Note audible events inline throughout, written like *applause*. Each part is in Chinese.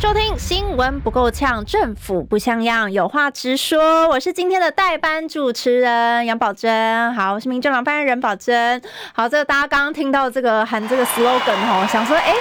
收听新闻不够呛，政府不像样，有话直说。我是今天的代班主持人杨宝珍。好，我是民政党发言人宝珍。好，这个大家刚刚听到这个喊这个 slogan 哦，想说哎。诶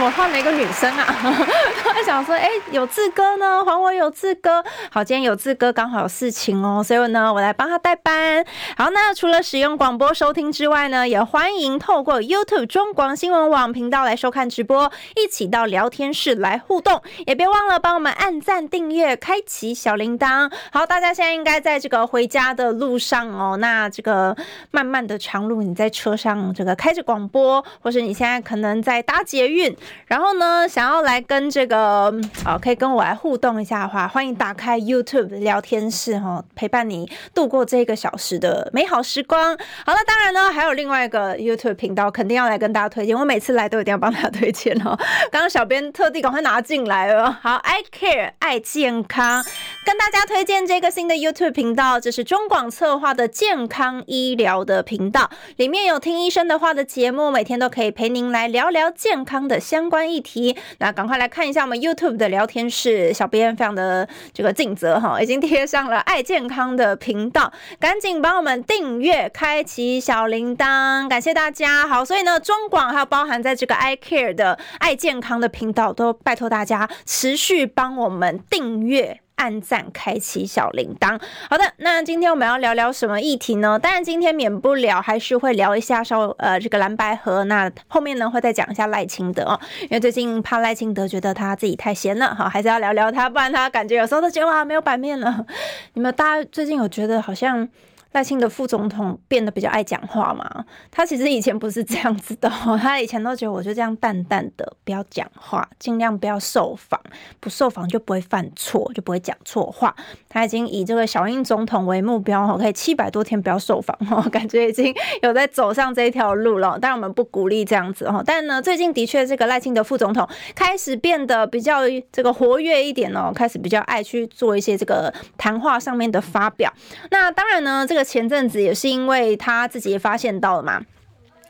怎么换了一个女生啊？*laughs* 我还想说，哎、有志哥呢，还我有志哥。好，今天有志哥刚好有事情哦，所以呢，我来帮他代班。好，那除了使用广播收听之外呢，也欢迎透过 YouTube 中广新闻网频道来收看直播，一起到聊天室来互动。也别忘了帮我们按赞、订阅、开启小铃铛。好，大家现在应该在这个回家的路上哦。那这个漫漫的长路，你在车上这个开着广播，或是你现在可能在搭捷运。然后呢，想要来跟这个啊，可以跟我来互动一下的话，欢迎打开 YouTube 聊天室哈，陪伴你度过这个小时的美好时光。好了，当然呢，还有另外一个 YouTube 频道，肯定要来跟大家推荐。我每次来都一定要帮大家推荐哦。*laughs* 刚刚小编特地赶快拿进来了。好，I Care 爱健康，跟大家推荐这个新的 YouTube 频道，这是中广策划的健康医疗的频道，里面有听医生的话的节目，每天都可以陪您来聊聊健康的相相关议题，那赶快来看一下我们 YouTube 的聊天室，小编非常的这个尽责哈，已经贴上了爱健康的频道，赶紧帮我们订阅，开启小铃铛，感谢大家。好，所以呢，中广还有包含在这个 I Care 的爱健康的频道，都拜托大家持续帮我们订阅。按赞，开启小铃铛。好的，那今天我们要聊聊什么议题呢？当然，今天免不了还是会聊一下稍呃这个蓝白河。那后面呢会再讲一下赖清德，因为最近怕赖清德觉得他自己太闲了，哈，还是要聊聊他，不然他感觉有时候都觉得哇没有版面了。你们大家最近有觉得好像？赖清德副总统变得比较爱讲话嘛？他其实以前不是这样子的，他以前都觉得我就这样淡淡的，不要讲话，尽量不要受访，不受访就不会犯错，就不会讲错话。他已经以这个小英总统为目标哦，可以七百多天不要受访哦，感觉已经有在走上这一条路了。当然我们不鼓励这样子哦，但呢，最近的确这个赖清德副总统开始变得比较这个活跃一点哦，开始比较爱去做一些这个谈话上面的发表。那当然呢，这个。前阵子也是因为他自己也发现到了嘛，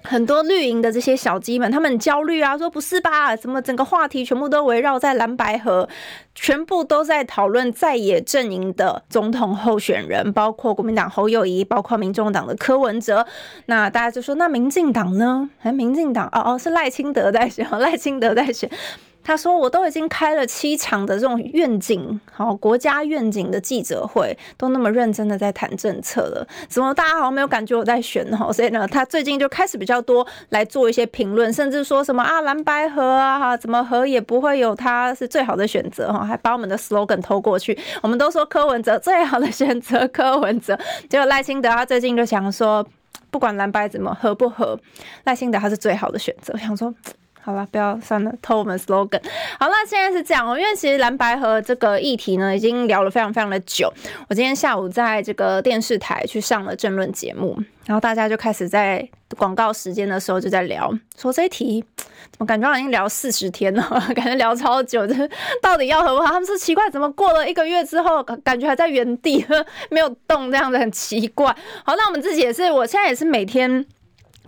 很多绿营的这些小鸡们，他们很焦虑啊，说不是吧？怎么整个话题全部都围绕在蓝白河，全部都在讨论在野阵营的总统候选人，包括国民党侯友谊，包括民众党的柯文哲。那大家就说，那民进党呢？哎，民进党哦哦，是赖清德在选，赖清德在选。他说：“我都已经开了七场的这种愿景，好国家愿景的记者会，都那么认真的在谈政策了，怎么大家好像没有感觉我在选哈？所以呢，他最近就开始比较多来做一些评论，甚至说什么啊蓝白合啊哈，怎么合也不会有他是最好的选择哈，还把我们的 slogan 偷过去，我们都说柯文哲最好的选择，柯文哲。结果赖清德他最近就想说，不管蓝白怎么合不合，赖清德他是最好的选择。想说。”好了，不要算了，偷我们 slogan。好了，现在是这样哦，因为其实蓝白和这个议题呢，已经聊了非常非常的久。我今天下午在这个电视台去上了政论节目，然后大家就开始在广告时间的时候就在聊，说这一题怎么感觉好像已经聊四十天了，*laughs* 感觉聊超久，就到底要好不好？他们说奇怪，怎么过了一个月之后，感觉还在原地 *laughs* 没有动，这样子很奇怪。好，那我们自己也是，我现在也是每天。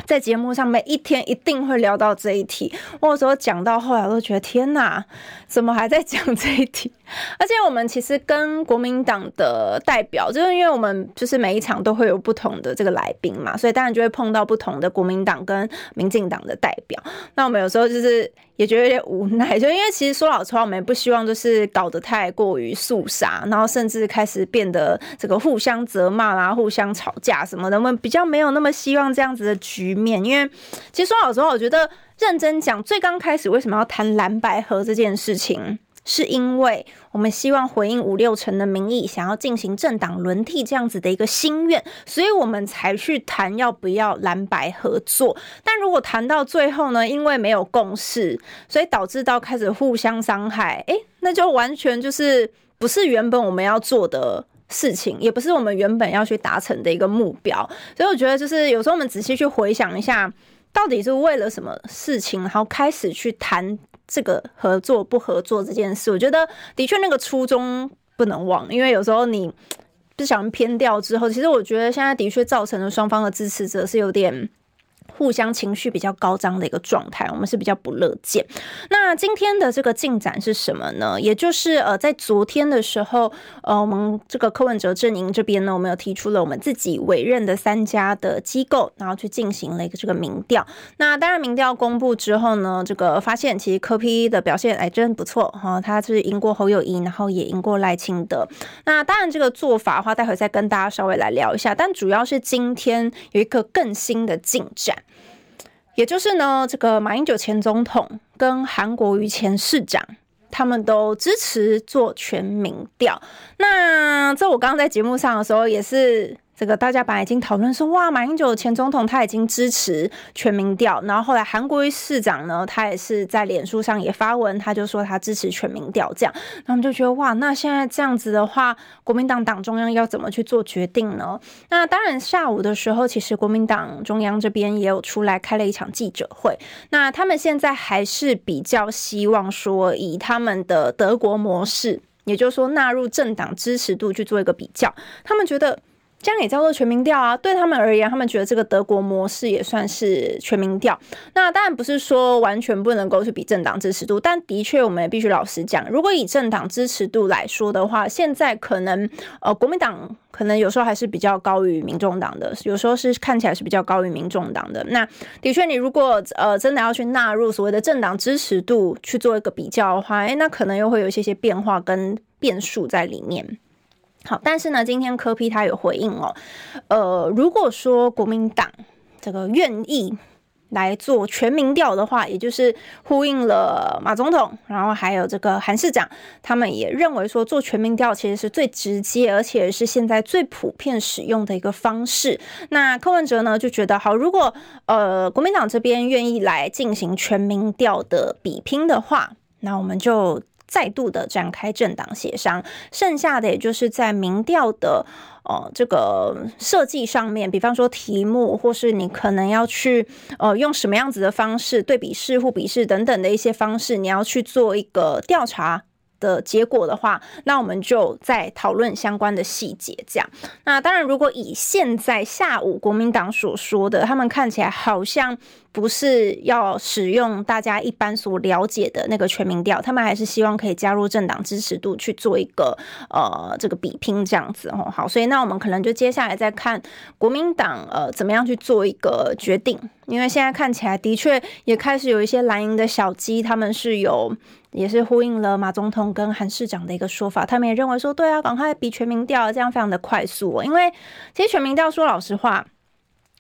在节目上，每一天一定会聊到这一题。我有时候讲到后来，我都觉得天哪，怎么还在讲这一题？*laughs* 而且我们其实跟国民党的代表，就是因为我们就是每一场都会有不同的这个来宾嘛，所以当然就会碰到不同的国民党跟民进党的代表。那我们有时候就是也觉得有点无奈，*laughs* 就因为其实说老实话，我们不希望就是搞得太过于肃杀，然后甚至开始变得这个互相责骂啦、互相吵架什么的。我们比较没有那么希望这样子的局面，因为其实说老实话，我觉得认真讲，最刚开始为什么要谈蓝白合这件事情？是因为我们希望回应五六成的民意，想要进行政党轮替这样子的一个心愿，所以我们才去谈要不要蓝白合作。但如果谈到最后呢，因为没有共识，所以导致到开始互相伤害，诶，那就完全就是不是原本我们要做的事情，也不是我们原本要去达成的一个目标。所以我觉得，就是有时候我们仔细去回想一下，到底是为了什么事情，然后开始去谈这个合作不合作这件事。我觉得的确那个初衷不能忘，因为有时候你不想偏掉之后，其实我觉得现在的确造成了双方的支持者是有点。互相情绪比较高涨的一个状态，我们是比较不乐见。那今天的这个进展是什么呢？也就是呃，在昨天的时候，呃，我们这个柯文哲阵营这边呢，我们有提出了我们自己委任的三家的机构，然后去进行了一个这个民调。那当然，民调公布之后呢，这个发现其实柯 P 的表现哎真不错哈，他是赢过侯友宜，然后也赢过赖清德。那当然，这个做法的话，待会再跟大家稍微来聊一下。但主要是今天有一个更新的进展。也就是呢，这个马英九前总统跟韩国瑜前市长，他们都支持做全民调。那这我刚刚在节目上的时候也是。这个大家本来已经讨论说，哇，马英九前总统他已经支持全民调，然后后来韩国瑜市长呢，他也是在脸书上也发文，他就说他支持全民调，这样，那我们就觉得哇，那现在这样子的话，国民党党中央要怎么去做决定呢？那当然下午的时候，其实国民党中央这边也有出来开了一场记者会，那他们现在还是比较希望说以他们的德国模式，也就是说纳入政党支持度去做一个比较，他们觉得。这样也叫做全民调啊？对他们而言，他们觉得这个德国模式也算是全民调。那当然不是说完全不能够去比政党支持度，但的确我们必须老实讲，如果以政党支持度来说的话，现在可能呃国民党可能有时候还是比较高于民众党的，有时候是看起来是比较高于民众党的。那的确，你如果呃真的要去纳入所谓的政党支持度去做一个比较的话，哎，那可能又会有一些些变化跟变数在里面。好，但是呢，今天柯批他有回应哦，呃，如果说国民党这个愿意来做全民调的话，也就是呼应了马总统，然后还有这个韩市长，他们也认为说做全民调其实是最直接，而且是现在最普遍使用的一个方式。那柯文哲呢就觉得好，如果呃国民党这边愿意来进行全民调的比拼的话，那我们就。再度的展开政党协商，剩下的也就是在民调的呃这个设计上面，比方说题目，或是你可能要去呃用什么样子的方式，对比式、或比试等等的一些方式，你要去做一个调查的结果的话，那我们就再讨论相关的细节。这样，那当然，如果以现在下午国民党所说的，他们看起来好像。不是要使用大家一般所了解的那个全民调，他们还是希望可以加入政党支持度去做一个呃这个比拼这样子哦。好，所以那我们可能就接下来再看国民党呃怎么样去做一个决定，因为现在看起来的确也开始有一些蓝营的小鸡，他们是有也是呼应了马总统跟韩市长的一个说法，他们也认为说对啊，赶快比全民调，这样非常的快速哦。因为其实全民调说老实话。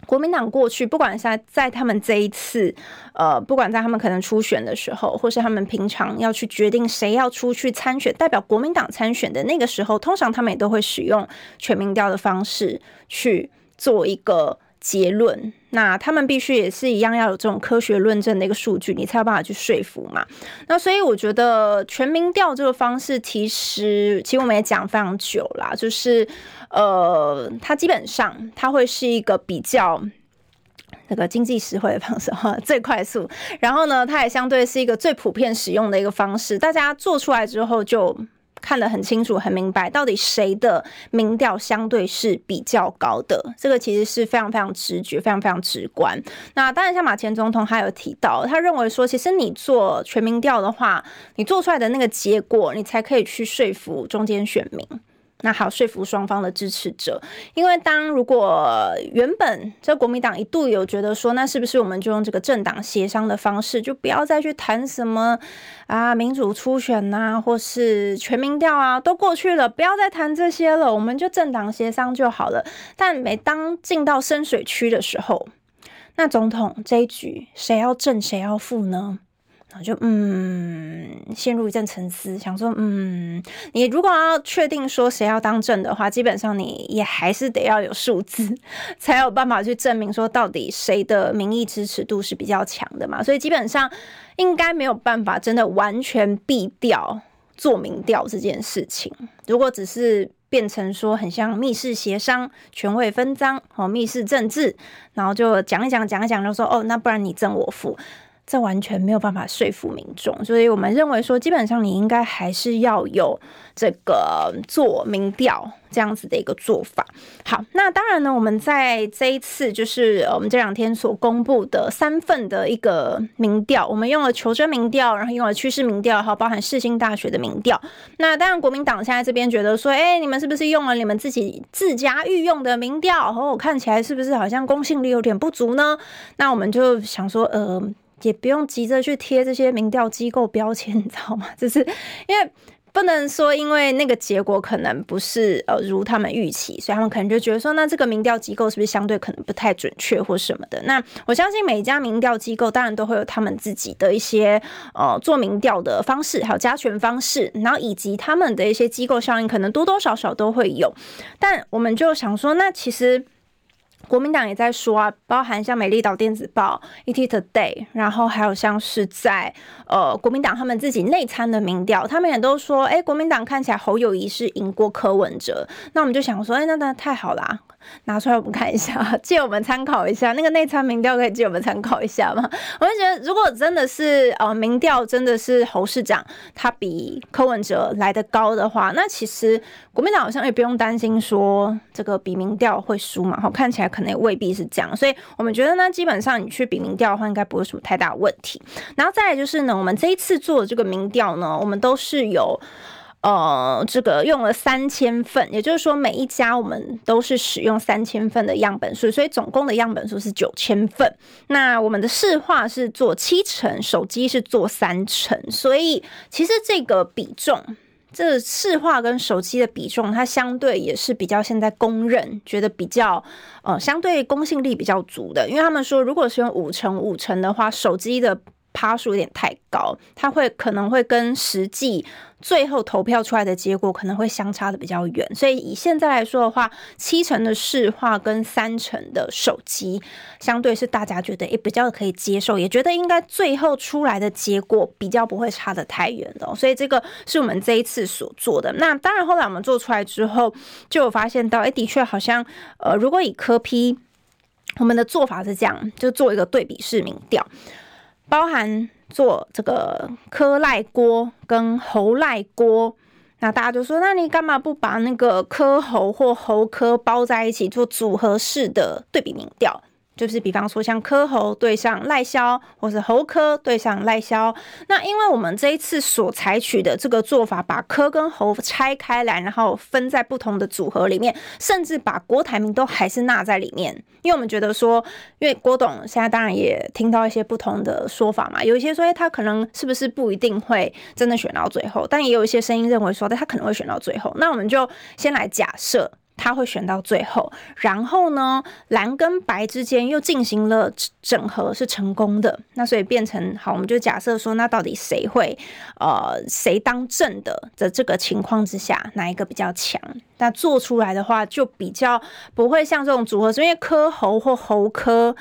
国民党过去，不管在在他们这一次，呃，不管在他们可能初选的时候，或是他们平常要去决定谁要出去参选，代表国民党参选的那个时候，通常他们也都会使用全民调的方式去做一个结论。那他们必须也是一样要有这种科学论证的一个数据，你才有办法去说服嘛。那所以我觉得全民调这个方式，其实其实我们也讲非常久啦，就是呃，它基本上它会是一个比较那个经济实惠的方式哈，最快速。然后呢，它也相对是一个最普遍使用的一个方式，大家做出来之后就。看得很清楚、很明白，到底谁的民调相对是比较高的？这个其实是非常非常直觉、非常非常直观。那当然，像马前总统他有提到，他认为说，其实你做全民调的话，你做出来的那个结果，你才可以去说服中间选民。那好，说服双方的支持者，因为当如果原本这国民党一度有觉得说，那是不是我们就用这个政党协商的方式，就不要再去谈什么啊民主初选呐、啊，或是全民调啊，都过去了，不要再谈这些了，我们就政党协商就好了。但每当进到深水区的时候，那总统这一局谁要正谁要负呢？然后就嗯，陷入一阵沉思，想说嗯，你如果要确定说谁要当正的话，基本上你也还是得要有数字，才有办法去证明说到底谁的民意支持度是比较强的嘛。所以基本上应该没有办法真的完全避掉做民调这件事情。如果只是变成说很像密室协商、权位分赃哦，密室政治，然后就讲一讲讲一讲，就说哦，那不然你赠我负。这完全没有办法说服民众，所以我们认为说，基本上你应该还是要有这个做民调这样子的一个做法。好，那当然呢，我们在这一次就是我们这两天所公布的三份的一个民调，我们用了求真民调，然后用了趋势民调，还有包含世新大学的民调。那当然，国民党现在这边觉得说，哎，你们是不是用了你们自己自家御用的民调？和哦，看起来是不是好像公信力有点不足呢？那我们就想说，呃。也不用急着去贴这些民调机构标签，*laughs* 你知道吗？*laughs* 就是因为不能说，因为那个结果可能不是呃如他们预期，所以他们可能就觉得说，那这个民调机构是不是相对可能不太准确或什么的？那我相信每一家民调机构当然都会有他们自己的一些呃做民调的方式，还有加权方式，然后以及他们的一些机构效应，可能多多少少都会有。但我们就想说，那其实。国民党也在说啊，包含像美丽岛电子报、ET Today，然后还有像是在呃国民党他们自己内参的民调，他们也都说，哎，国民党看起来侯友谊是赢过柯文哲。那我们就想说，哎，那那太好啦。拿出来我们看一下，*laughs* 借我们参考一下。那个内参民调可以借我们参考一下吗？*laughs* 我就觉得，如果真的是呃民调真的是侯市长他比柯文哲来得高的话，那其实国民党好像也不用担心说这个比民调会输嘛。好，看起来可能也未必是这样，所以我们觉得呢，基本上你去比民调的话，应该不会什么太大问题。然后再来就是呢，我们这一次做的这个民调呢，我们都是有。呃，这个用了三千份，也就是说每一家我们都是使用三千份的样本数，所以总共的样本数是九千份。那我们的市话是做七成，手机是做三成，所以其实这个比重，这市话跟手机的比重，它相对也是比较现在公认，觉得比较呃相对公信力比较足的，因为他们说如果是用五成五成的话，手机的。趴数有点太高，它会可能会跟实际最后投票出来的结果可能会相差的比较远，所以以现在来说的话，七成的市话跟三成的手机，相对是大家觉得也比较可以接受，也觉得应该最后出来的结果比较不会差得太远的，所以这个是我们这一次所做的。那当然后来我们做出来之后，就有发现到，哎，的确好像，呃，如果以科 P，我们的做法是这样，就做一个对比式民调。包含做这个科赖锅跟猴赖锅，那大家就说，那你干嘛不把那个科猴或猴科包在一起做组合式的对比民调？就是比方说像柯侯对上赖萧，或是侯柯对上赖萧。那因为我们这一次所采取的这个做法，把柯跟侯拆开来，然后分在不同的组合里面，甚至把郭台铭都还是纳在里面。因为我们觉得说，因为郭董现在当然也听到一些不同的说法嘛，有一些说，哎，他可能是不是不一定会真的选到最后，但也有一些声音认为说，他可能会选到最后。那我们就先来假设。他会选到最后，然后呢，蓝跟白之间又进行了整合，是成功的。那所以变成好，我们就假设说，那到底谁会呃谁当正的的这个情况之下，哪一个比较强？那做出来的话，就比较不会像这种组合，是因为柯侯或侯柯，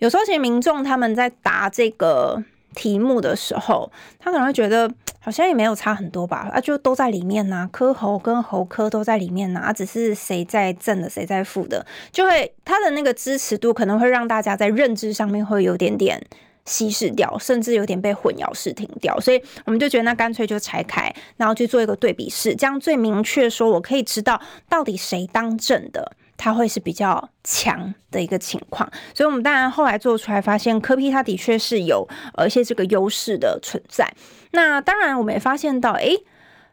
有时候其实民众他们在答这个题目的时候，他可能会觉得。*tsk* 好像也没有差很多吧，啊，就都在里面呐、啊，柯侯跟侯柯都在里面呐、只是谁在正的，谁在负的，就会他的那个支持度可能会让大家在认知上面会有点点稀释掉，甚至有点被混淆视听掉，所以我们就觉得那干脆就拆开，然后去做一个对比式，这样最明确说，我可以知道到底谁当正的。它会是比较强的一个情况，所以我们当然后来做出来发现，柯 P 它的确是有呃一些这个优势的存在。那当然我们也发现到，诶，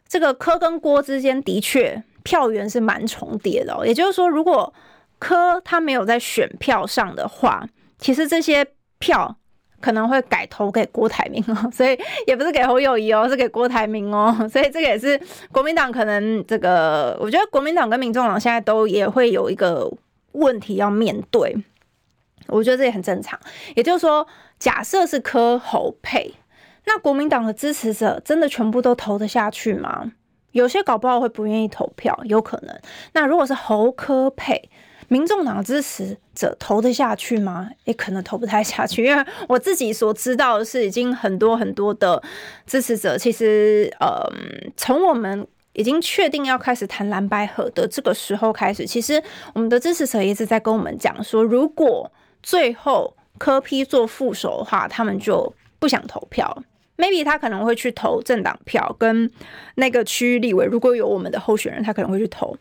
这个科跟郭之间的确票源是蛮重叠的哦。也就是说，如果科他没有在选票上的话，其实这些票。可能会改投给郭台铭哦，*laughs* 所以也不是给侯友宜哦，是给郭台铭哦，*laughs* 所以这个也是国民党可能这个，我觉得国民党跟民众党现在都也会有一个问题要面对，我觉得这也很正常。也就是说，假设是柯侯配，那国民党的支持者真的全部都投得下去吗？有些搞不好会不愿意投票，有可能。那如果是侯柯配，民众党支持者投得下去吗？也可能投不太下去，*laughs* 因为我自己所知道的是，已经很多很多的支持者，其实，呃，从我们已经确定要开始谈蓝白合的这个时候开始，其实我们的支持者一直在跟我们讲说，如果最后柯 P 做副手的话，他们就不想投票。Maybe 他可能会去投政党票，跟那个区域立委，如果有我们的候选人，他可能会去投。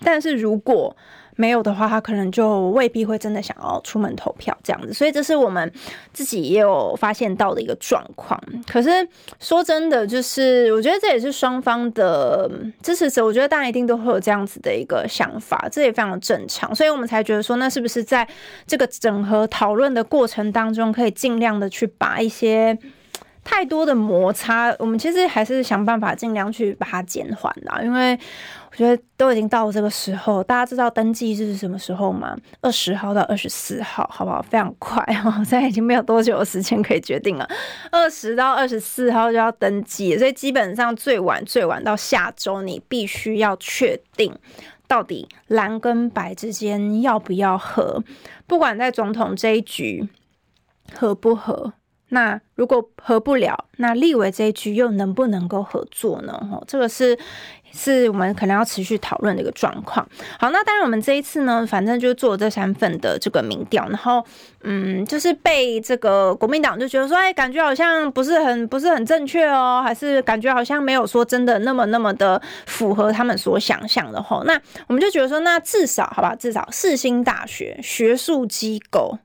但是如果没有的话，他可能就未必会真的想要出门投票这样子。所以这是我们自己也有发现到的一个状况。可是说真的，就是我觉得这也是双方的支持者，我觉得大家一定都会有这样子的一个想法，这也非常正常。所以我们才觉得说，那是不是在这个整合讨论的过程当中，可以尽量的去把一些。太多的摩擦，我们其实还是想办法尽量去把它减缓啦。因为我觉得都已经到了这个时候，大家知道登记是什么时候吗？二十号到二十四号，好不好？非常快哦，*laughs* 现在已经没有多久的时间可以决定了。二十到二十四号就要登记，所以基本上最晚最晚到下周，你必须要确定到底蓝跟白之间要不要合，不管在总统这一局合不合。那如果合不了，那立委这一局又能不能够合作呢？哦，这个是是我们可能要持续讨论的一个状况。好，那当然我们这一次呢，反正就做这三份的这个民调，然后嗯，就是被这个国民党就觉得说，哎，感觉好像不是很不是很正确哦，还是感觉好像没有说真的那么那么的符合他们所想象的吼。那我们就觉得说，那至少好吧，至少世新大学学术机构。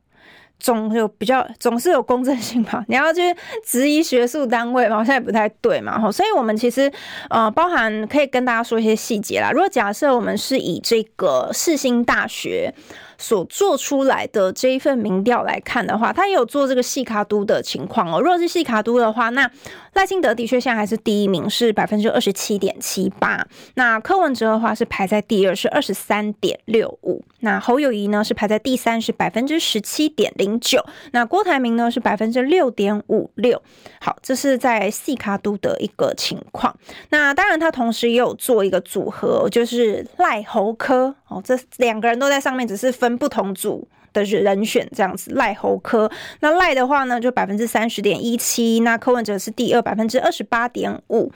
总有比较，总是有公正性嘛。*laughs* 你要去质疑学术单位嘛，好像也不太对嘛。吼，所以我们其实呃，包含可以跟大家说一些细节啦。如果假设我们是以这个世新大学。所做出来的这一份民调来看的话，他也有做这个细卡都的情况哦。如果是细卡都的话，那赖清德的确现在还是第一名，是百分之二十七点七八。那柯文哲的话是排在第二，是二十三点六五。那侯友宜呢是排在第三，是百分之十七点零九。那郭台铭呢是百分之六点五六。好，这是在细卡都的一个情况。那当然，他同时也有做一个组合，就是赖侯科哦，这两个人都在上面，只是分。不同组的人选这样子，赖侯科，那赖的话呢，就百分之三十点一七，那柯文哲是第二，百分之二十八点五。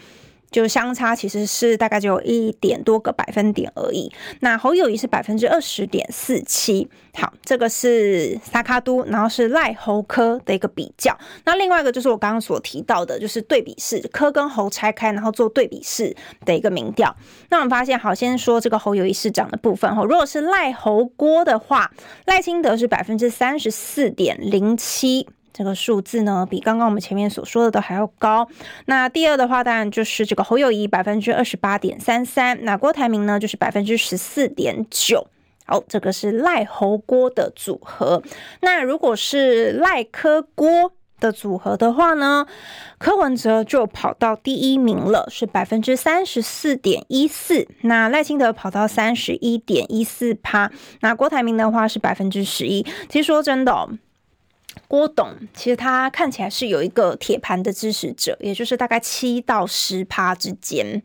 就相差其实是大概就有一点多个百分点而已。那侯友宜是百分之二十点四七。好，这个是三脚督，然后是赖侯科的一个比较。那另外一个就是我刚刚所提到的，就是对比式，科跟侯拆开，然后做对比式的一个民调。那我们发现，好，先说这个侯友宜市长的部分哈。如果是赖侯郭的话，赖清德是百分之三十四点零七。这个数字呢，比刚刚我们前面所说的都还要高。那第二的话，当然就是这个侯友宜百分之二十八点三三，那郭台铭呢就是百分之十四点九。好，这个是赖侯郭的组合。那如果是赖柯郭的组合的话呢，柯文哲就跑到第一名了，是百分之三十四点一四。那赖清德跑到三十一点一四趴。那郭台铭的话是百分之十一。其实说真的。郭董其实他看起来是有一个铁盘的支持者，也就是大概七到十趴之间，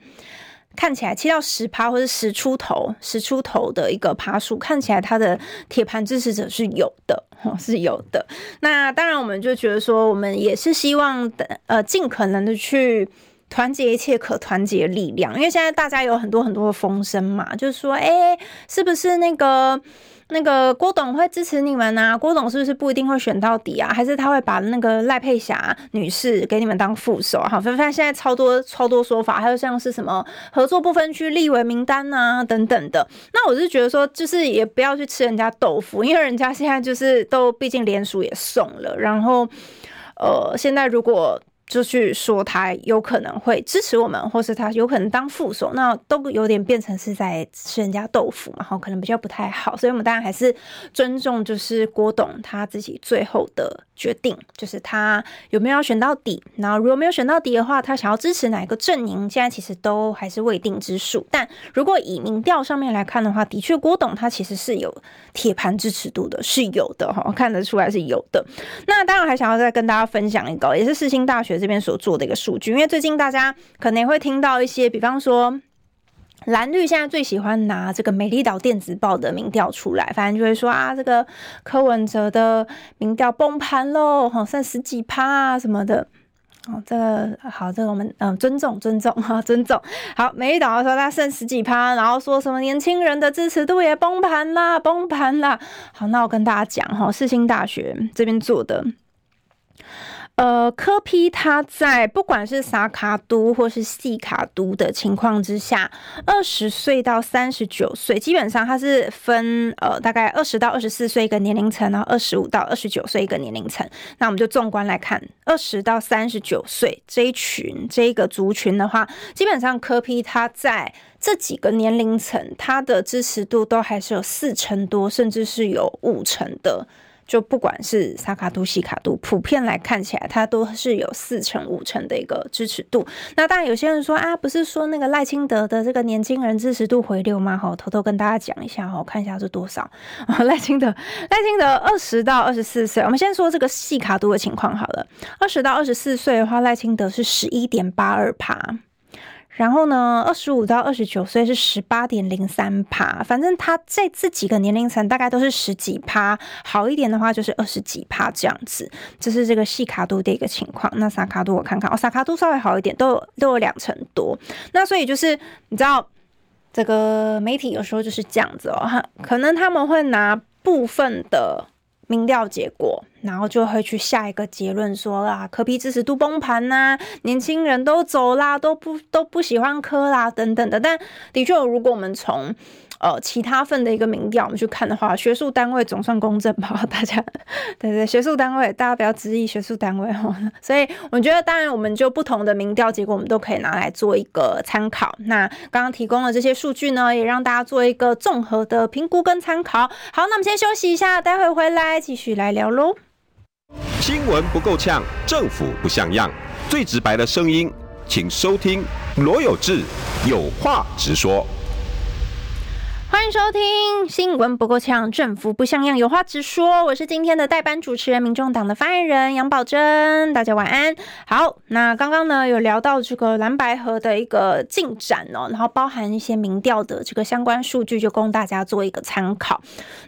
看起来七到十趴或者十出头、十出头的一个趴数，看起来他的铁盘支持者是有的，是有的。那当然，我们就觉得说，我们也是希望，呃，尽可能的去团结一切可团结力量，因为现在大家有很多很多的风声嘛，就是说，哎，是不是那个？那个郭董会支持你们啊？郭董是不是不一定会选到底啊？还是他会把那个赖佩霞女士给你们当副手？好，反正现在超多超多说法，还有像是什么合作不分区立委名单啊等等的。那我是觉得说，就是也不要去吃人家豆腐，因为人家现在就是都毕竟连署也送了，然后呃，现在如果。就去说他有可能会支持我们，或是他有可能当副手，那都有点变成是在吃人家豆腐嘛，然后可能比较不太好，所以我们当然还是尊重，就是郭董他自己最后的决定，就是他有没有要选到底，然后如果没有选到底的话，他想要支持哪个阵营，现在其实都还是未定之数。但如果以民调上面来看的话，的确郭董他其实是有铁盘支持度的，是有的哈，看得出来是有的。那当然还想要再跟大家分享一个，也是世新大学。这边所做的一个数据，因为最近大家可能会听到一些，比方说蓝绿现在最喜欢拿这个美丽岛电子报的民调出来，反正就会说啊，这个柯文哲的民调崩盘喽，好像十几趴啊什么的。哦，这个好，这个我们嗯尊重尊重哈，尊重。好，美丽岛说他剩十几趴，然后说什么年轻人的支持度也崩盘啦，崩盘啦。好，那我跟大家讲哈，世新大学这边做的。呃，柯 P 他在不管是萨卡都或是细卡都的情况之下，二十岁到三十九岁，基本上他是分呃大概二十到二十四岁一个年龄层，然后二十五到二十九岁一个年龄层。那我们就纵观来看，二十到三十九岁这一群这一个族群的话，基本上柯 P 他在这几个年龄层，他的支持度都还是有四成多，甚至是有五成的。就不管是萨卡都、细卡都，普遍来看起来，它都是有四成、五成的一个支持度。那当然，有些人说啊，不是说那个赖清德的这个年轻人支持度回流吗？好，偷偷跟大家讲一下哈，看一下是多少。赖清德，赖清德二十到二十四岁，我们先说这个细卡都的情况好了。二十到二十四岁的话，赖清德是十一点八二趴。然后呢，二十五到二十九岁是十八点零三趴，反正他在这几个年龄层大概都是十几趴，好一点的话就是二十几趴这样子。这是这个细卡度的一个情况。那萨卡度我看看哦，萨卡度稍微好一点，都有都有两成多。那所以就是你知道，这个媒体有时候就是这样子哦，可能他们会拿部分的。民调结果，然后就会去下一个结论说啦，科比支持度崩盘呐、啊，年轻人都走啦，都不都不喜欢科啦，等等的。但的确，如果我们从呃，其他份的一个民调，我们去看的话，学术单位总算公正吧？*laughs* 大家，对对，学术单位，大家不要质疑学术单位哈。*laughs* 所以我觉得，当然，我们就不同的民调结果，我们都可以拿来做一个参考。那刚刚提供的这些数据呢，也让大家做一个综合的评估跟参考。好，那我们先休息一下，待会回来继续来聊喽。新闻不够呛，政府不像样，最直白的声音，请收听罗有志有话直说。欢迎收听新闻不够呛，政府不像样，有话直说。我是今天的代班主持人，民众党的发言人杨宝珍。大家晚安。好，那刚刚呢有聊到这个蓝白合的一个进展哦，然后包含一些民调的这个相关数据，就供大家做一个参考。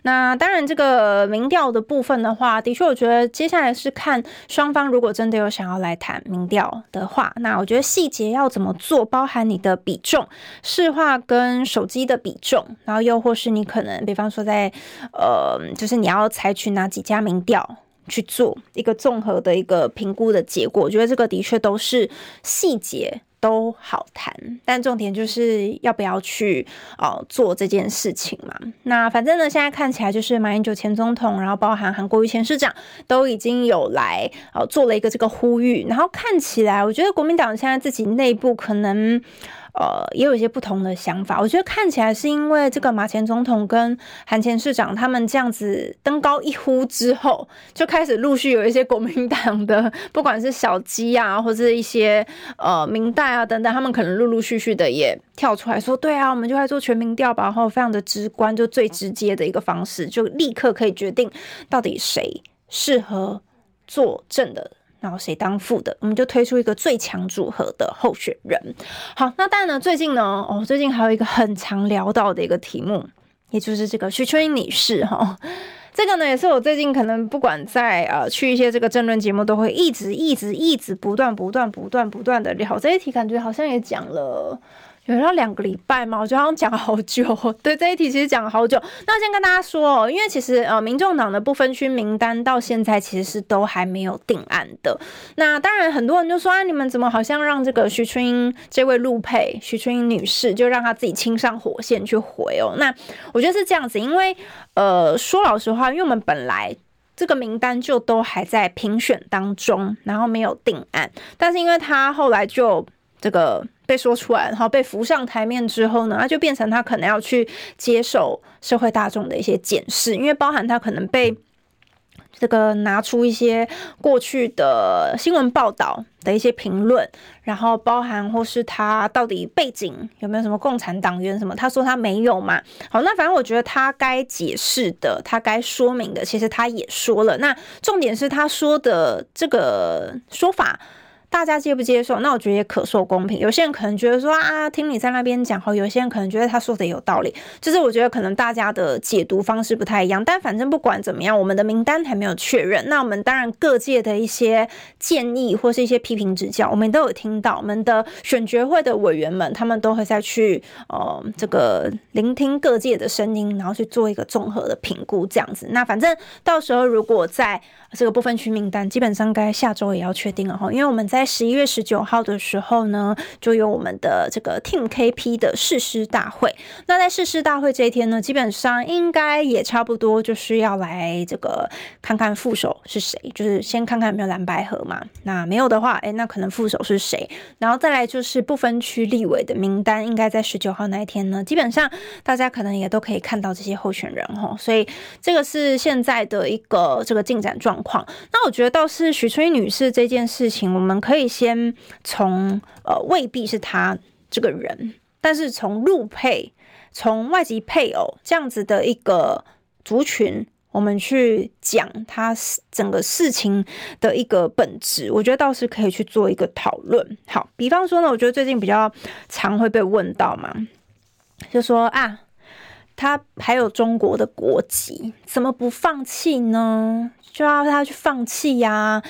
那当然，这个民调的部分的话，的确，我觉得接下来是看双方如果真的有想要来谈民调的话，那我觉得细节要怎么做，包含你的比重、市话跟手机的比重。然后又或是你可能，比方说在，呃，就是你要采取哪几家民调去做一个综合的一个评估的结果，我觉得这个的确都是细节都好谈，但重点就是要不要去哦做这件事情嘛。那反正呢，现在看起来就是马英九前总统，然后包含韩国瑜前市长都已经有来哦做了一个这个呼吁，然后看起来我觉得国民党现在自己内部可能。呃，也有一些不同的想法。我觉得看起来是因为这个马前总统跟韩前市长他们这样子登高一呼之后，就开始陆续有一些国民党的，不管是小鸡啊，或者一些呃民代啊等等，他们可能陆陆续续的也跳出来说，对啊，我们就来做全民调吧，然后非常的直观，就最直接的一个方式，就立刻可以决定到底谁适合作证的。然后谁当副的，我们就推出一个最强组合的候选人。好，那当然呢，最近呢，哦，最近还有一个很常聊到的一个题目，也就是这个徐春英女士哈。这个呢，也是我最近可能不管在呃去一些这个政论节目，都会一直一直一直不断不断不断不断的聊这一题，感觉好像也讲了。有要两个礼拜嘛，我觉得好像讲好久。*laughs* 对，这一题其实讲了好久。那先跟大家说，因为其实呃，民众党的不分区名单到现在其实是都还没有定案的。那当然，很多人就说啊，你们怎么好像让这个徐春英这位陆配徐春英女士就让她自己亲上火线去回哦？那我觉得是这样子，因为呃，说老实话，因为我们本来这个名单就都还在评选当中，然后没有定案，但是因为他后来就这个。被说出来，然后被浮上台面之后呢，那就变成他可能要去接受社会大众的一些检视，因为包含他可能被这个拿出一些过去的新闻报道的一些评论，然后包含或是他到底背景有没有什么共产党员什么，他说他没有嘛。好，那反正我觉得他该解释的，他该说明的，其实他也说了。那重点是他说的这个说法。大家接不接受？那我觉得也可受公平。有些人可能觉得说啊，听你在那边讲齁，有些人可能觉得他说的有道理。就是我觉得可能大家的解读方式不太一样。但反正不管怎么样，我们的名单还没有确认。那我们当然各界的一些建议或是一些批评指教，我们都有听到。我们的选举会的委员们，他们都会再去呃这个聆听各界的声音，然后去做一个综合的评估，这样子。那反正到时候如果在这个部分区名单，基本上该下周也要确定了哈，因为我们在。在十一月十九号的时候呢，就有我们的这个 Team KP 的誓师大会。那在誓师大会这一天呢，基本上应该也差不多就是要来这个看看副手是谁，就是先看看有没有蓝白合嘛。那没有的话，哎，那可能副手是谁？然后再来就是不分区立委的名单，应该在十九号那一天呢，基本上大家可能也都可以看到这些候选人哈。所以这个是现在的一个这个进展状况。那我觉得倒是许春英女士这件事情，我们可。可以先从呃，未必是他这个人，但是从陆配、从外籍配偶这样子的一个族群，我们去讲他整个事情的一个本质，我觉得倒是可以去做一个讨论。好，比方说呢，我觉得最近比较常会被问到嘛，就说啊，他还有中国的国籍，怎么不放弃呢？就要他去放弃呀、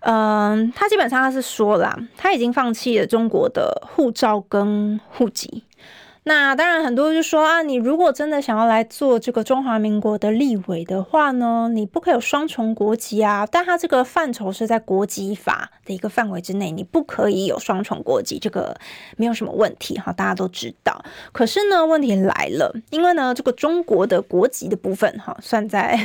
嗯，他基本上他是说啦，他已经放弃了中国的护照跟户籍。那当然，很多人就说啊，你如果真的想要来做这个中华民国的立委的话呢，你不可以有双重国籍啊。但他这个范畴是在国籍法的一个范围之内，你不可以有双重国籍，这个没有什么问题哈，大家都知道。可是呢，问题来了，因为呢，这个中国的国籍的部分哈，算在。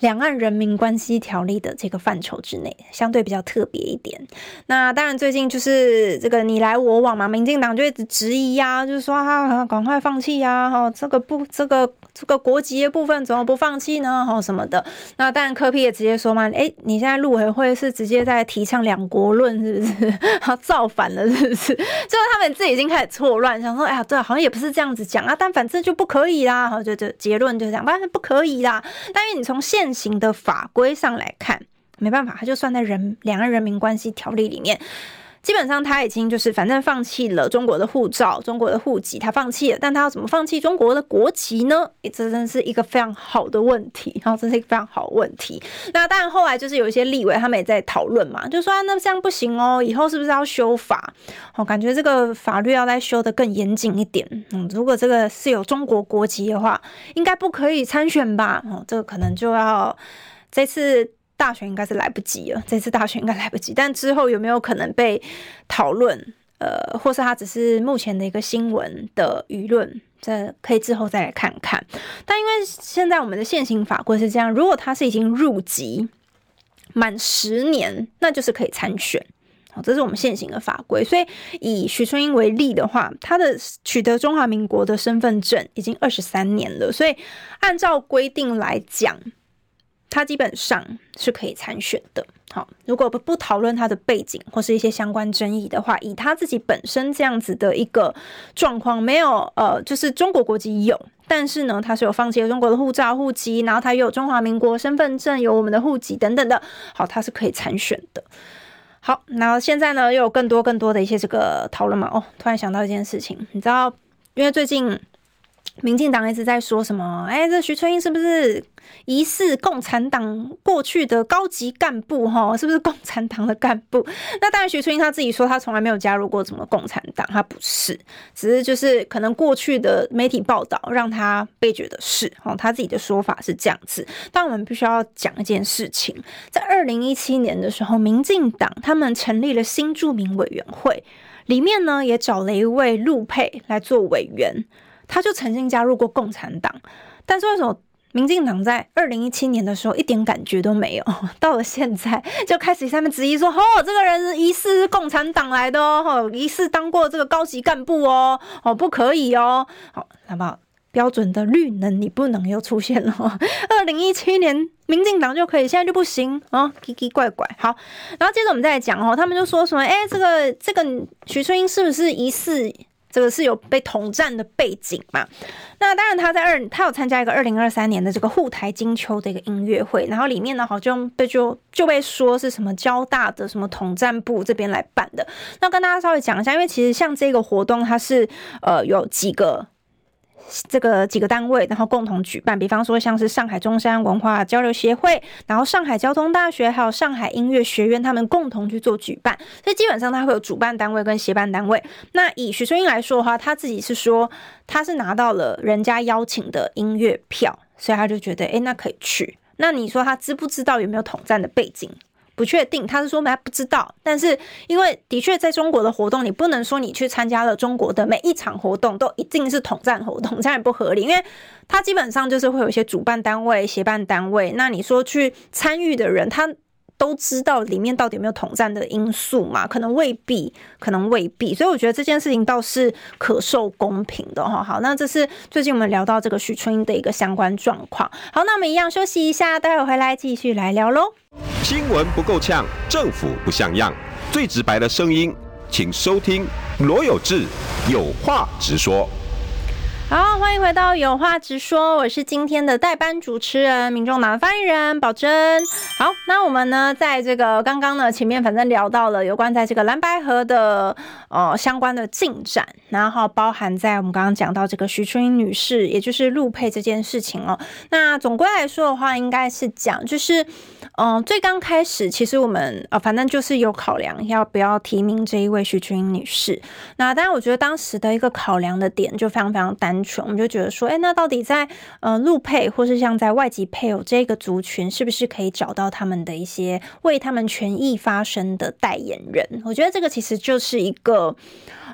两岸人民关系条例的这个范畴之内，相对比较特别一点。那当然，最近就是这个你来我往嘛，民进党就一直质疑呀、啊，就是说啊，赶快放弃呀，哈，这个不，这个这个国籍的部分怎么不放弃呢？哈，什么的。那当然，柯 P 也直接说嘛，哎，你现在陆委会是直接在提倡两国论，是不是？他 *laughs* 造反了，是不是？就是他们自己已经开始错乱，想说，哎呀，对，好像也不是这样子讲啊，但反正就不可以啦，哈，就就结论就这样，反正不可以啦。但因为你从现现行的法规上来看，没办法，他就算在人两岸人民关系条例里面，基本上他已经就是反正放弃了中国的护照、中国的户籍，他放弃了，但他要怎么放弃中国的国籍呢？这真是一个非常好的问题，然后这是一个非常好的问题。那当然后来就是有一些立委他们也在讨论嘛，就说，那这样不行哦，以后是不是要修法？哦感觉这个法律要再修得更严谨一点。嗯，如果这个是有中国国籍的话，应该不可以参选吧？哦，这个可能就要这次大选应该是来不及了。这次大选应该来不及，但之后有没有可能被讨论？呃，或是它只是目前的一个新闻的舆论，这可以之后再来看看。但因为现在我们的现行法规是这样，如果他是已经入籍满十年，那就是可以参选。这是我们现行的法规，所以以许春英为例的话，他的取得中华民国的身份证已经二十三年了，所以按照规定来讲，他基本上是可以参选的。好，如果不不讨论他的背景或是一些相关争议的话，以他自己本身这样子的一个状况，没有呃，就是中国国籍有，但是呢，他是有放弃了中国的护照、户籍，然后他又有中华民国身份证，有我们的户籍等等的，好，他是可以参选的。好，那现在呢，又有更多更多的一些这个讨论嘛。哦，突然想到一件事情，你知道，因为最近民进党一直在说什么？哎，这徐春英是不是疑似共产党过去的高级干部？哈，是不是共产党的干部？*laughs* 那当然，徐春英他自己说他从来没有加入过什么共产党，他不是，只是就是可能过去的媒体报道让他被觉得是。哦，他自己的说法是这样子。但我们必须要讲一件事情，在二零一七年的时候，民进党他们成立了新著名委员会，里面呢也找了一位陆配来做委员。他就曾经加入过共产党，但是为什么民进党在二零一七年的时候一点感觉都没有，*laughs* 到了现在就开始下面质疑说：“哦，这个人疑似共产党来的哦，疑似当过这个高级干部哦，哦，不可以哦。”好，那么标准的绿能你不能又出现了。*laughs* 二零一七年民进党就可以，现在就不行哦，奇奇怪怪。好，然后接着我们再来讲哦，他们就说什么：“哎，这个这个许春英是不是疑似？”这个是有被统战的背景嘛。那当然，他在二，他有参加一个二零二三年的这个沪台金秋的一个音乐会，然后里面呢，好像被就就被说是什么交大的什么统战部这边来办的。那跟大家稍微讲一下，因为其实像这个活动，它是呃有几个。这个几个单位，然后共同举办，比方说像是上海中山文化交流协会，然后上海交通大学，还有上海音乐学院，他们共同去做举办，所以基本上他会有主办单位跟协办单位。那以许春英来说的话，他自己是说他是拿到了人家邀请的音乐票，所以他就觉得，诶，那可以去。那你说他知不知道有没有统战的背景？不确定，他是说他不知道，但是因为的确在中国的活动，你不能说你去参加了中国的每一场活动都一定是统战活动，这样也不合理，因为他基本上就是会有一些主办单位、协办单位，那你说去参与的人，他。都知道里面到底有没有统战的因素嘛？可能未必，可能未必，所以我觉得这件事情倒是可受公平的哈。好，那这是最近我们聊到这个许春英的一个相关状况。好，那我们一样休息一下，待会回来继续来聊喽。新闻不够呛，政府不像样，最直白的声音，请收听罗有志有话直说。好，欢迎回到有话直说，我是今天的代班主持人，民众党的发言人宝珍。好，那我们呢，在这个刚刚呢，前面反正聊到了有关在这个蓝白河的呃相关的进展，然后包含在我们刚刚讲到这个徐春英女士，也就是陆配这件事情哦。那总归来说的话，应该是讲就是，嗯、最刚开始其实我们呃，反正就是有考量要不要提名这一位徐春英女士。那当然，我觉得当时的一个考量的点就非常非常单纯。我们就觉得说，哎，那到底在呃陆配或是像在外籍配偶这个族群，是不是可以找到他们的一些为他们权益发声的代言人？我觉得这个其实就是一个。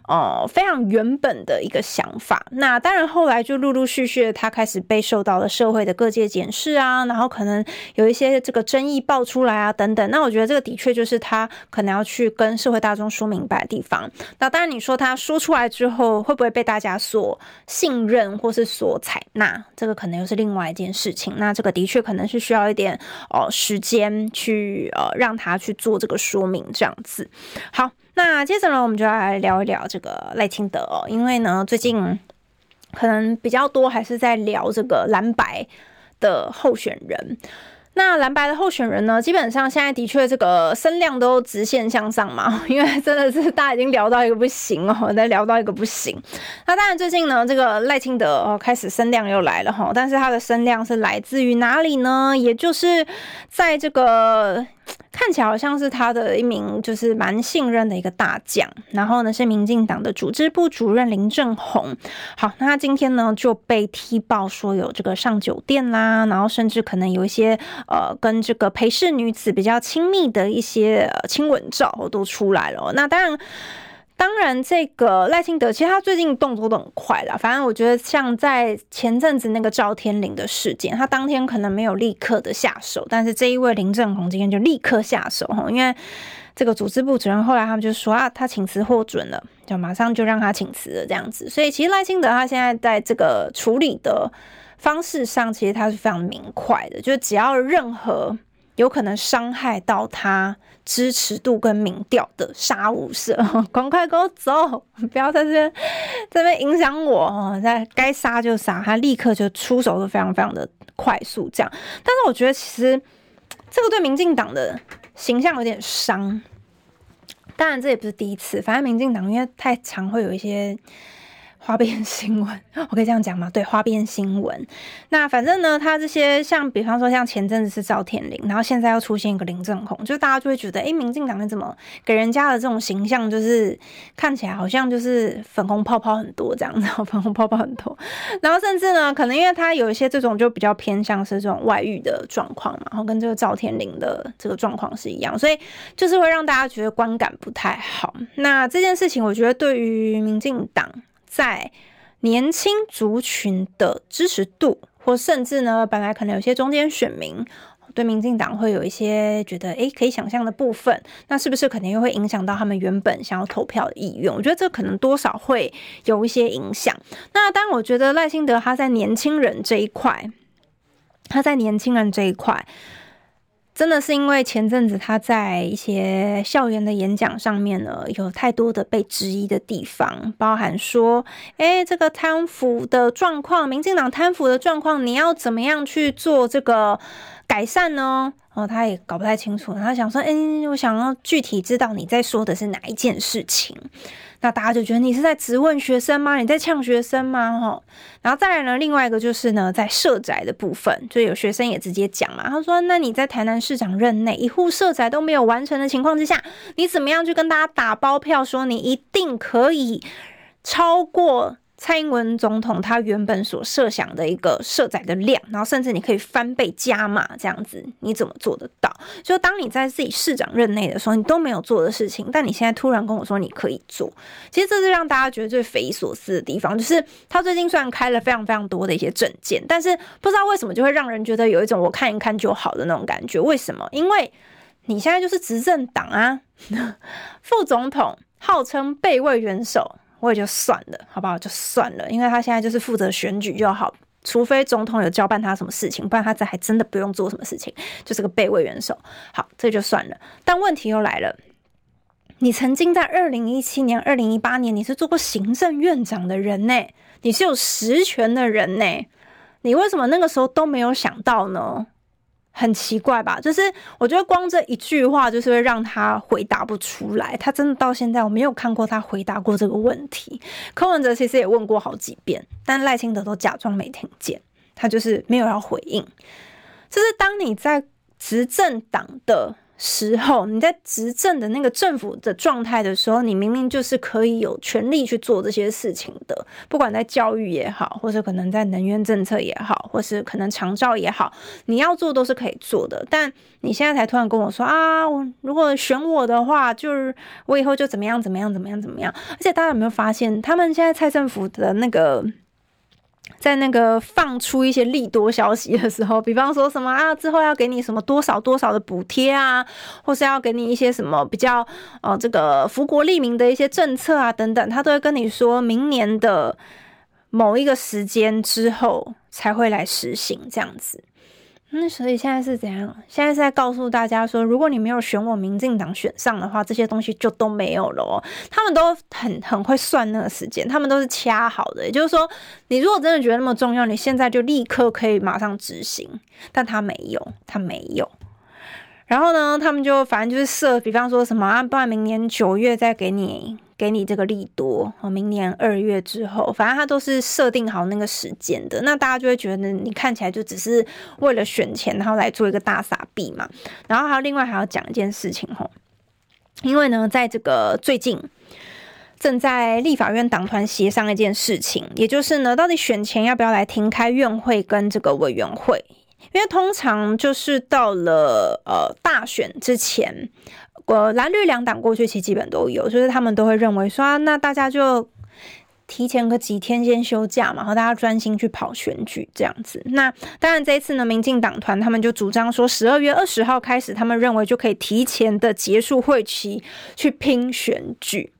哦，非常原本的一个想法。那当然，后来就陆陆续续，他开始被受到了社会的各界检视啊，然后可能有一些这个争议爆出来啊，等等。那我觉得这个的确就是他可能要去跟社会大众说明白的地方。那当然，你说他说出来之后，会不会被大家所信任或是所采纳？这个可能又是另外一件事情。那这个的确可能是需要一点哦时间去呃让他去做这个说明，这样子。好。那接着呢，我们就要来聊一聊这个赖清德哦，因为呢，最近可能比较多还是在聊这个蓝白的候选人。那蓝白的候选人呢，基本上现在的确这个声量都直线向上嘛，*laughs* 因为真的是大家已经聊到一个不行哦，在聊到一个不行。那当然最近呢，这个赖清德哦开始声量又来了哈，但是他的声量是来自于哪里呢？也就是在这个。看起来好像是他的一名就是蛮信任的一个大将，然后呢是民进党的组织部主任林正宏。好，那他今天呢就被踢爆说有这个上酒店啦，然后甚至可能有一些呃跟这个陪侍女子比较亲密的一些亲吻照都出来了。那当然。当然，这个赖清德其实他最近动作都很快啦。反正我觉得，像在前阵子那个赵天麟的事件，他当天可能没有立刻的下手，但是这一位林正宏今天就立刻下手，因为这个组织部主任后来他们就说啊，他请辞获准了，就马上就让他请辞了这样子。所以其实赖清德他现在在这个处理的方式上，其实他是非常明快的，就是只要任何有可能伤害到他。支持度跟民调的杀无赦，*laughs* 赶快给我走！*laughs* 不要在这边这边影响我。*laughs* 在该杀就杀，他立刻就出手，都非常非常的快速。这样，但是我觉得其实这个对民进党的形象有点伤。当然，这也不是第一次，反正民进党因为太常会有一些。花边新闻，*laughs* 我可以这样讲吗？对，花边新闻。那反正呢，他这些像，比方说像前阵子是赵天麟，然后现在又出现一个林正宏，就大家就会觉得，哎、欸，民进党怎么给人家的这种形象，就是看起来好像就是粉红泡泡很多这样子，*laughs* 粉红泡泡很多。然后甚至呢，可能因为他有一些这种就比较偏向是这种外遇的状况嘛，然后跟这个赵天麟的这个状况是一样，所以就是会让大家觉得观感不太好。那这件事情，我觉得对于民进党。在年轻族群的支持度，或甚至呢，本来可能有些中间选民对民进党会有一些觉得，诶，可以想象的部分，那是不是可能又会影响到他们原本想要投票的意愿？我觉得这可能多少会有一些影响。那当然，我觉得赖清德他在年轻人这一块，他在年轻人这一块。真的是因为前阵子他在一些校园的演讲上面呢，有太多的被质疑的地方，包含说，诶，这个贪腐的状况，民进党贪腐的状况，你要怎么样去做这个改善呢？哦，他也搞不太清楚，他想说，诶，我想要具体知道你在说的是哪一件事情。那大家就觉得你是在质问学生吗？你在呛学生吗？哈，然后再来呢，另外一个就是呢，在社宅的部分，就有学生也直接讲嘛，他说：“那你在台南市长任内，一户社宅都没有完成的情况之下，你怎么样去跟大家打包票，说你一定可以超过？”蔡英文总统他原本所设想的一个社宅的量，然后甚至你可以翻倍加码这样子，你怎么做得到？就当你在自己市长任内的时候，你都没有做的事情，但你现在突然跟我说你可以做，其实这是让大家觉得最匪夷所思的地方。就是他最近虽然开了非常非常多的一些证件，但是不知道为什么就会让人觉得有一种我看一看就好的那种感觉。为什么？因为你现在就是执政党啊，*laughs* 副总统号称备位元首。我也就算了，好不好？就算了，因为他现在就是负责选举就好，除非总统有交办他什么事情，不然他这还真的不用做什么事情，就是个备位元首。好，这就算了。但问题又来了，你曾经在二零一七年、二零一八年，你是做过行政院长的人呢，你是有实权的人呢，你为什么那个时候都没有想到呢？很奇怪吧？就是我觉得光这一句话，就是会让他回答不出来。他真的到现在，我没有看过他回答过这个问题。柯文哲其实也问过好几遍，但赖清德都假装没听见，他就是没有要回应。就是当你在执政党的。时候，你在执政的那个政府的状态的时候，你明明就是可以有权利去做这些事情的，不管在教育也好，或者可能在能源政策也好，或是可能长照也好，你要做都是可以做的。但你现在才突然跟我说啊，如果选我的话，就是我以后就怎么样怎么样怎么样怎么样。而且大家有没有发现，他们现在蔡政府的那个。在那个放出一些利多消息的时候，比方说什么啊，之后要给你什么多少多少的补贴啊，或是要给你一些什么比较呃这个福国利民的一些政策啊等等，他都会跟你说明年的某一个时间之后才会来实行这样子。那、所以现在是怎样？现在是在告诉大家说，如果你没有选我民进党选上的话，这些东西就都没有了。他们都很很会算那个时间，他们都是掐好的。也就是说，你如果真的觉得那么重要，你现在就立刻可以马上执行。但他没有，他没有。然后呢，他们就反正就是设，比方说什么啊，不然明年九月再给你。给你这个利多，明年二月之后，反正他都是设定好那个时间的。那大家就会觉得，你看起来就只是为了选钱，然后来做一个大傻逼嘛。然后还有另外还要讲一件事情吼，因为呢，在这个最近正在立法院党团协商一件事情，也就是呢，到底选前要不要来停开院会跟这个委员会？因为通常就是到了呃大选之前。我蓝绿两党过去其实基本都有，就是他们都会认为说，那大家就提前个几天先休假嘛，然后大家专心去跑选举这样子。那当然这一次呢，民进党团他们就主张说，十二月二十号开始，他们认为就可以提前的结束会期去拼选举。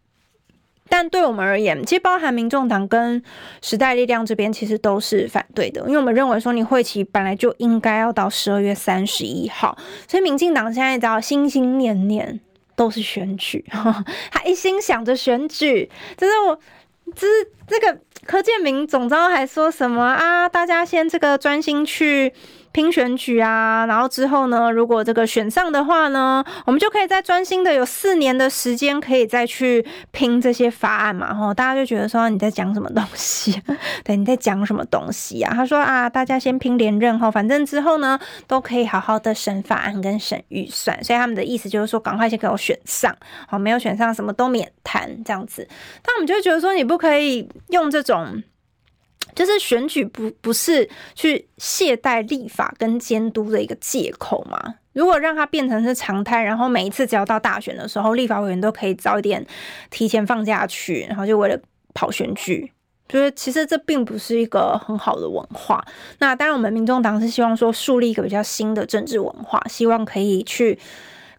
但对我们而言，其实包含民众党跟时代力量这边，其实都是反对的，因为我们认为说，你会期本来就应该要到十二月三十一号，所以民进党现在只要心心念念都是选举，*laughs* 他一心想着选举，就是我，就是这个柯建明总召还说什么啊？大家先这个专心去。拼选举啊，然后之后呢，如果这个选上的话呢，我们就可以再专心的有四年的时间，可以再去拼这些法案嘛。吼，大家就觉得说你在讲什么东西？*laughs* 对，你在讲什么东西啊？他说啊，大家先拼连任吼，反正之后呢都可以好好的审法案跟审预算，所以他们的意思就是说，赶快先给我选上，好，没有选上什么都免谈这样子。但我们就会觉得说，你不可以用这种。就是选举不不是去懈怠立法跟监督的一个借口嘛？如果让它变成是常态，然后每一次只要到大选的时候，立法委员都可以早一点提前放假去，然后就为了跑选举，就是其实这并不是一个很好的文化。那当然，我们民众党是希望说树立一个比较新的政治文化，希望可以去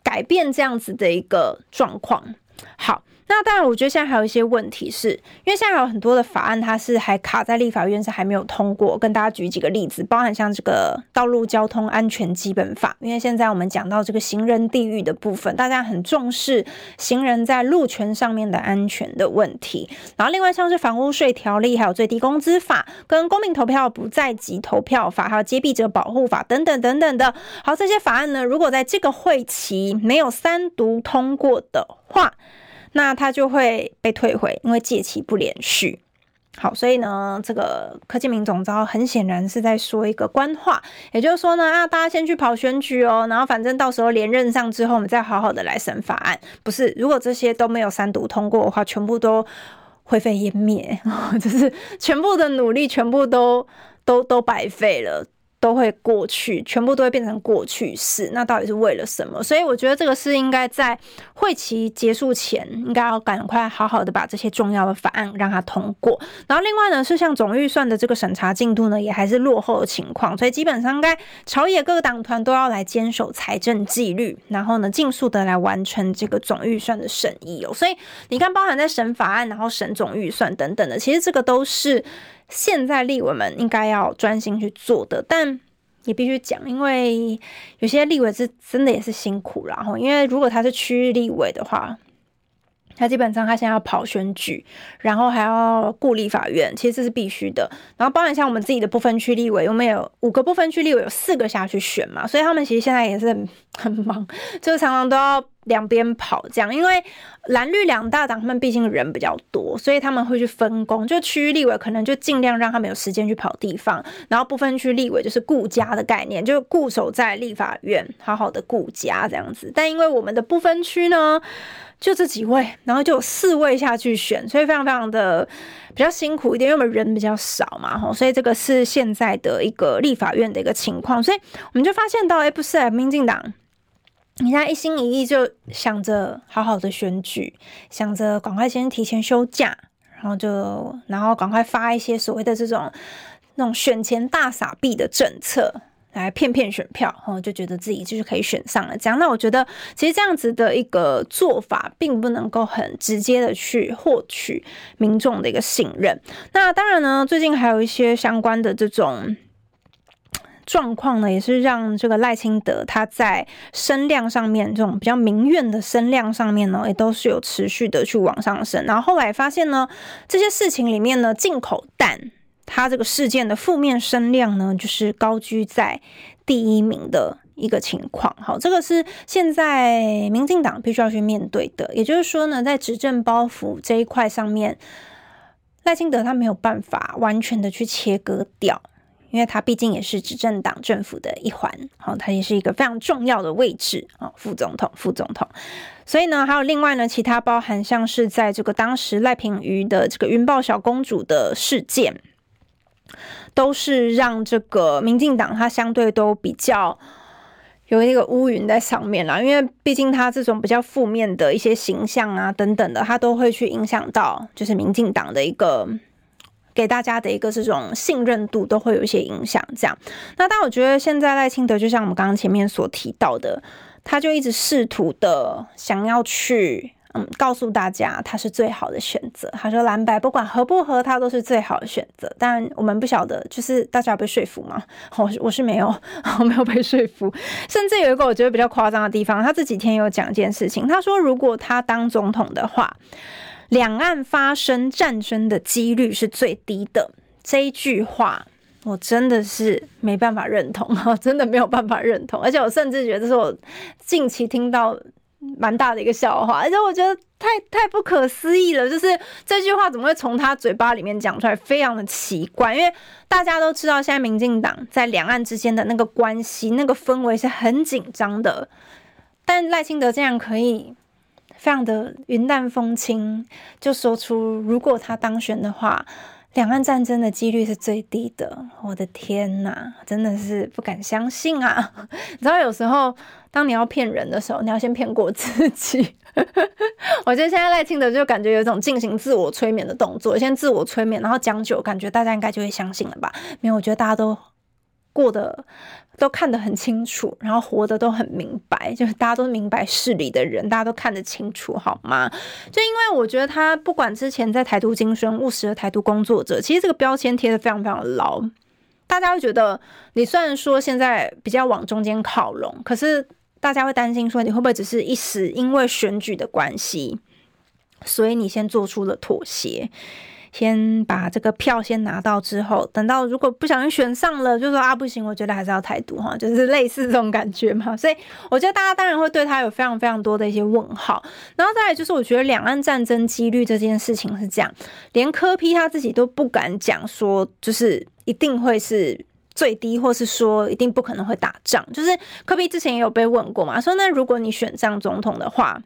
改变这样子的一个状况。好。那当然，我觉得现在还有一些问题是，因为现在还有很多的法案，它是还卡在立法院，是还没有通过。跟大家举几个例子，包含像这个《道路交通安全基本法》，因为现在我们讲到这个行人地域的部分，大家很重视行人在路权上面的安全的问题。然后另外像是房屋税条例，还有最低工资法，跟公民投票不在籍投票法，还有揭弊者保护法等等等等的。好，这些法案呢，如果在这个会期没有三读通过的话，那它就会被退回，因为届期不连续。好，所以呢，这个柯建铭总招很显然是在说一个官话，也就是说呢，啊，大家先去跑选举哦，然后反正到时候连任上之后，我们再好好的来审法案。不是，如果这些都没有三读通过的话，全部都灰飞烟灭，*laughs* 就是全部的努力全部都都都白费了。都会过去，全部都会变成过去式。那到底是为了什么？所以我觉得这个是应该在会期结束前，应该要赶快好好的把这些重要的法案让它通过。然后另外呢，是像总预算的这个审查进度呢，也还是落后的情况。所以基本上，应该朝野各个党团都要来坚守财政纪律，然后呢，尽速的来完成这个总预算的审议哦。所以你看，包含在审法案，然后审总预算等等的，其实这个都是。现在立委们应该要专心去做的，但也必须讲，因为有些立委是真的也是辛苦然后。因为如果他是区域立委的话，他基本上他现在要跑选举，然后还要顾立法院，其实这是必须的。然后包含像我们自己的不分区立委，我们有五个不分区立委，有四个下去选嘛，所以他们其实现在也是很很忙，就常常都要两边跑这样。因为蓝绿两大党他们毕竟人比较多，所以他们会去分工。就区域立委可能就尽量让他们有时间去跑地方，然后不分区立委就是顾家的概念，就固守在立法院，好好的顾家这样子。但因为我们的不分区呢，就这几位，然后就有四位下去选，所以非常非常的比较辛苦一点，因为我们人比较少嘛，吼，所以这个是现在的一个立法院的一个情况，所以我们就发现到，哎，不是，民进党，你现在一心一意就想着好好的选举，想着赶快先提前休假，然后就然后赶快发一些所谓的这种那种选前大傻币的政策。来骗骗选票，哦，就觉得自己就是可以选上了。这样，那我觉得其实这样子的一个做法，并不能够很直接的去获取民众的一个信任。那当然呢，最近还有一些相关的这种状况呢，也是让这个赖清德他在声量上面，这种比较民怨的声量上面呢，也都是有持续的去往上升。然后后来发现呢，这些事情里面呢，进口蛋。他这个事件的负面声量呢，就是高居在第一名的一个情况。好，这个是现在民进党必须要去面对的。也就是说呢，在执政包袱这一块上面，赖清德他没有办法完全的去切割掉，因为他毕竟也是执政党政府的一环。好，他也是一个非常重要的位置啊，副总统，副总统。所以呢，还有另外呢，其他包含像是在这个当时赖品妤的这个云豹小公主的事件。都是让这个民进党它相对都比较有一个乌云在上面啦，因为毕竟他这种比较负面的一些形象啊等等的，他都会去影响到就是民进党的一个给大家的一个这种信任度都会有一些影响。这样，那但我觉得现在赖清德就像我们刚刚前面所提到的，他就一直试图的想要去。嗯，告诉大家他是最好的选择。他说蓝白不管合不合，他都是最好的选择。但我们不晓得，就是大家被说服吗？我 *laughs* 我是没有，我没有被说服。甚至有一个我觉得比较夸张的地方，他这几天有讲一件事情。他说，如果他当总统的话，两岸发生战争的几率是最低的。这一句话我真的是没办法认同，*laughs* 真的没有办法认同。而且我甚至觉得是我近期听到。蛮大的一个笑话，而且我觉得太太不可思议了。就是这句话怎么会从他嘴巴里面讲出来，非常的奇怪。因为大家都知道，现在民进党在两岸之间的那个关系、那个氛围是很紧张的。但赖清德这样可以非常的云淡风轻，就说出如果他当选的话，两岸战争的几率是最低的，我的天哪，真的是不敢相信啊！*laughs* 你知道，有时候当你要骗人的时候，你要先骗过自己。*laughs* 我觉得现在赖清德就感觉有一种进行自我催眠的动作，先自我催眠，然后讲久，感觉大家应该就会相信了吧？没有，我觉得大家都过得都看得很清楚，然后活得都很明白，就是大家都明白事理的人，大家都看得清楚，好吗？就因为我觉得他不管之前在台独精神务实的台独工作者，其实这个标签贴得非常非常牢，大家会觉得你虽然说现在比较往中间靠拢，可是大家会担心说你会不会只是一时因为选举的关系，所以你先做出了妥协。先把这个票先拿到之后，等到如果不小心选上了，就说啊不行，我觉得还是要台独哈，就是类似这种感觉嘛。*laughs* 所以我觉得大家当然会对他有非常非常多的一些问号。然后再来就是，我觉得两岸战争几率这件事情是这样，连柯 P 他自己都不敢讲说，就是一定会是最低，或是说一定不可能会打仗。就是柯 P 之前也有被问过嘛，说那如果你选上总统的话。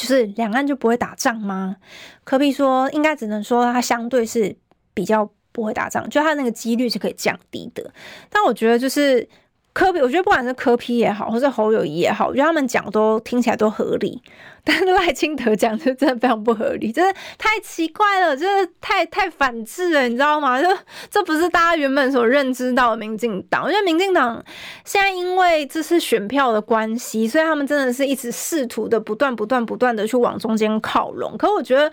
就是两岸就不会打仗吗？科比说，应该只能说他相对是比较不会打仗，就他那个几率是可以降低的。但我觉得就是。科比我觉得不管是科比也好，或是侯友宜也好，我觉得他们讲都听起来都合理。但是赖清德讲就真的非常不合理，真的太奇怪了，就是太太反智了，你知道吗？就这不是大家原本所认知到的民进党。我觉得民进党现在因为这是选票的关系，所以他们真的是一直试图的不断、不断、不断的去往中间靠拢。可我觉得。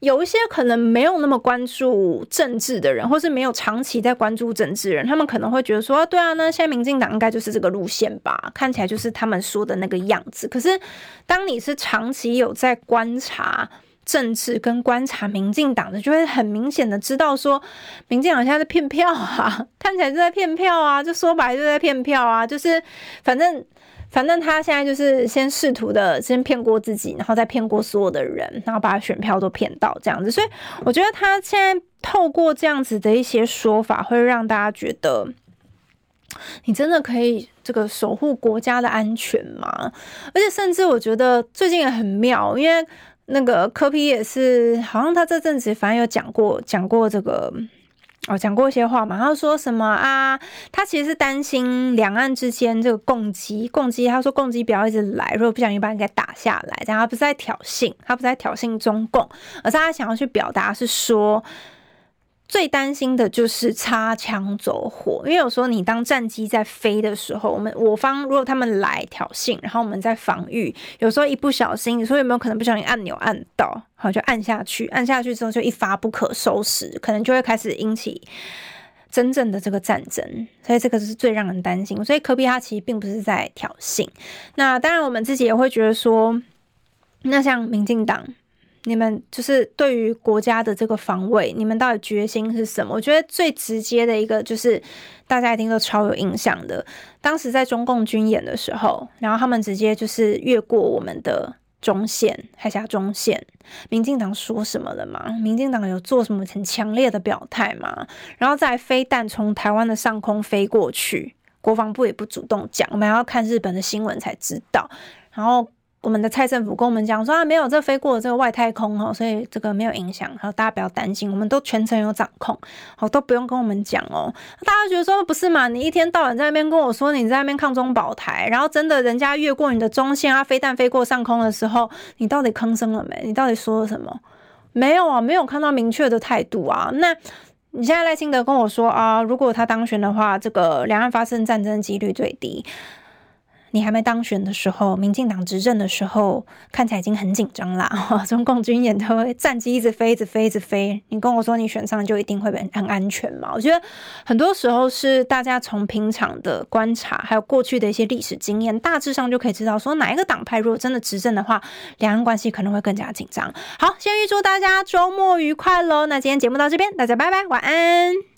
有一些可能没有那么关注政治的人，或是没有长期在关注政治人，他们可能会觉得说：“对啊，那现在民进党应该就是这个路线吧？看起来就是他们说的那个样子。”可是，当你是长期有在观察政治跟观察民进党的，就会很明显的知道说，民进党现在在骗票啊，*laughs* 看起来就在骗票啊，就说白了就在骗票啊，就是反正。反正他现在就是先试图的先骗过自己，然后再骗过所有的人，然后把选票都骗到这样子。所以我觉得他现在透过这样子的一些说法，会让大家觉得你真的可以这个守护国家的安全吗？而且甚至我觉得最近也很妙，因为那个柯 P 也是，好像他这阵子反正有讲过讲过这个。哦，讲过一些话嘛，他说什么啊？他其实是担心两岸之间这个共击，共击。他说共击不要一直来，如果不小心把你给打下来，这样他不是在挑衅，他不是在挑衅中共，而是他想要去表达是说。最担心的就是擦枪走火，因为有时候你当战机在飞的时候，我们我方如果他们来挑衅，然后我们在防御，有时候一不小心，你说有没有可能不小心按钮按到，好就按下去，按下去之后就一发不可收拾，可能就会开始引起真正的这个战争，所以这个是最让人担心。所以科比他其实并不是在挑衅，那当然我们自己也会觉得说，那像民进党。你们就是对于国家的这个防卫，你们到底决心是什么？我觉得最直接的一个就是大家一定都超有印象的，当时在中共军演的时候，然后他们直接就是越过我们的中线，海峡中线。民进党说什么了吗？民进党有做什么很强烈的表态吗？然后再飞弹从台湾的上空飞过去，国防部也不主动讲，我们要看日本的新闻才知道。然后。我们的蔡政府跟我们讲说啊，没有这飞过这个外太空哦，所以这个没有影响，然后大家不要担心，我们都全程有掌控，好，都不用跟我们讲哦。大家觉得说不是嘛？你一天到晚在那边跟我说你在那边抗中保台，然后真的人家越过你的中线啊，飞弹飞过上空的时候，你到底吭声了没？你到底说了什么？没有啊，没有看到明确的态度啊。那你现在赖清德跟我说啊，如果他当选的话，这个两岸发生战争几率最低。你还没当选的时候，民进党执政的时候，看起来已经很紧张啦。*laughs* 中共军演都会战机一直飞，一直飞，一直飞。你跟我说你选上就一定会很安全吗？我觉得很多时候是大家从平常的观察，还有过去的一些历史经验，大致上就可以知道说哪一个党派如果真的执政的话，两岸关系可能会更加紧张。好，先预祝大家周末愉快喽！那今天节目到这边，大家拜拜，晚安。